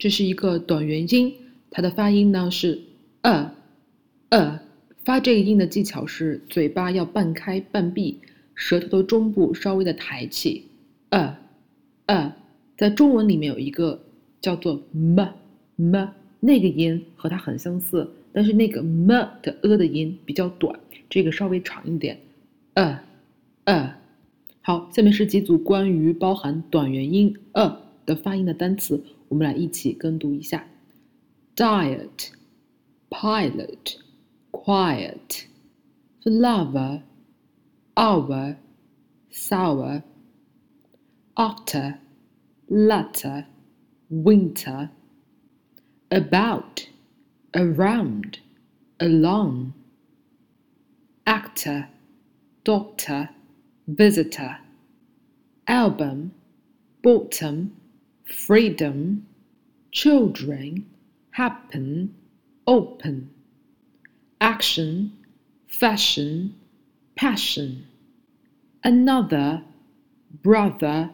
这是一个短元音，它的发音呢是呃呃。发这个音的技巧是嘴巴要半开半闭，舌头的中部稍微的抬起。呃呃，在中文里面有一个叫做么么那个音和它很相似，但是那个么的呃的音比较短，这个稍微长一点。呃呃，好，下面是几组关于包含短元音呃的发音的单词，我们来一起跟读一下。：diet, pilot, quiet, flour, hour, sour, after, letter, winter, about, around, along, actor, doctor, visitor, album, bottom, freedom children, happen, open action, fashion, passion. Another, brother,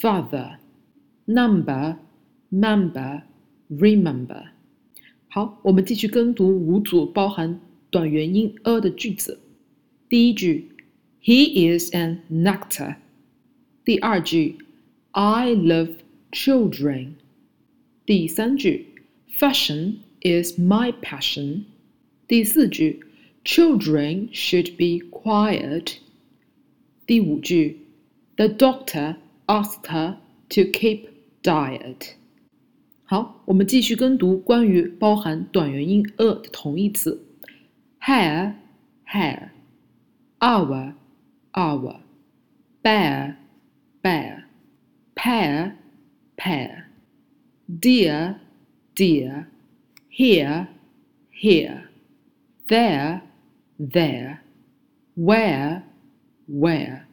father. Number, member, remember. 好，我们继续跟读五组包含短元音 a 的句子。第一句，He is an actor。第二句，I love children。 第三句，Fashion is my passion。第四句，Children should be quiet。第五句，The doctor asked her to keep diet。好，我们继续跟读关于包含短元音 a 的同义词：hair heir, hour our, bare bear, pair pear。Dear dear、here here。there, there, where, where,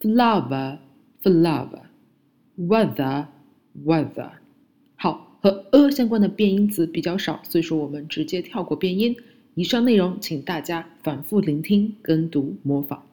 flower, flower, weather, weather。好，和 a 相关的变音词比较少，所以说我们直接跳过变音。以上内容，请大家反复聆听、跟读、模仿。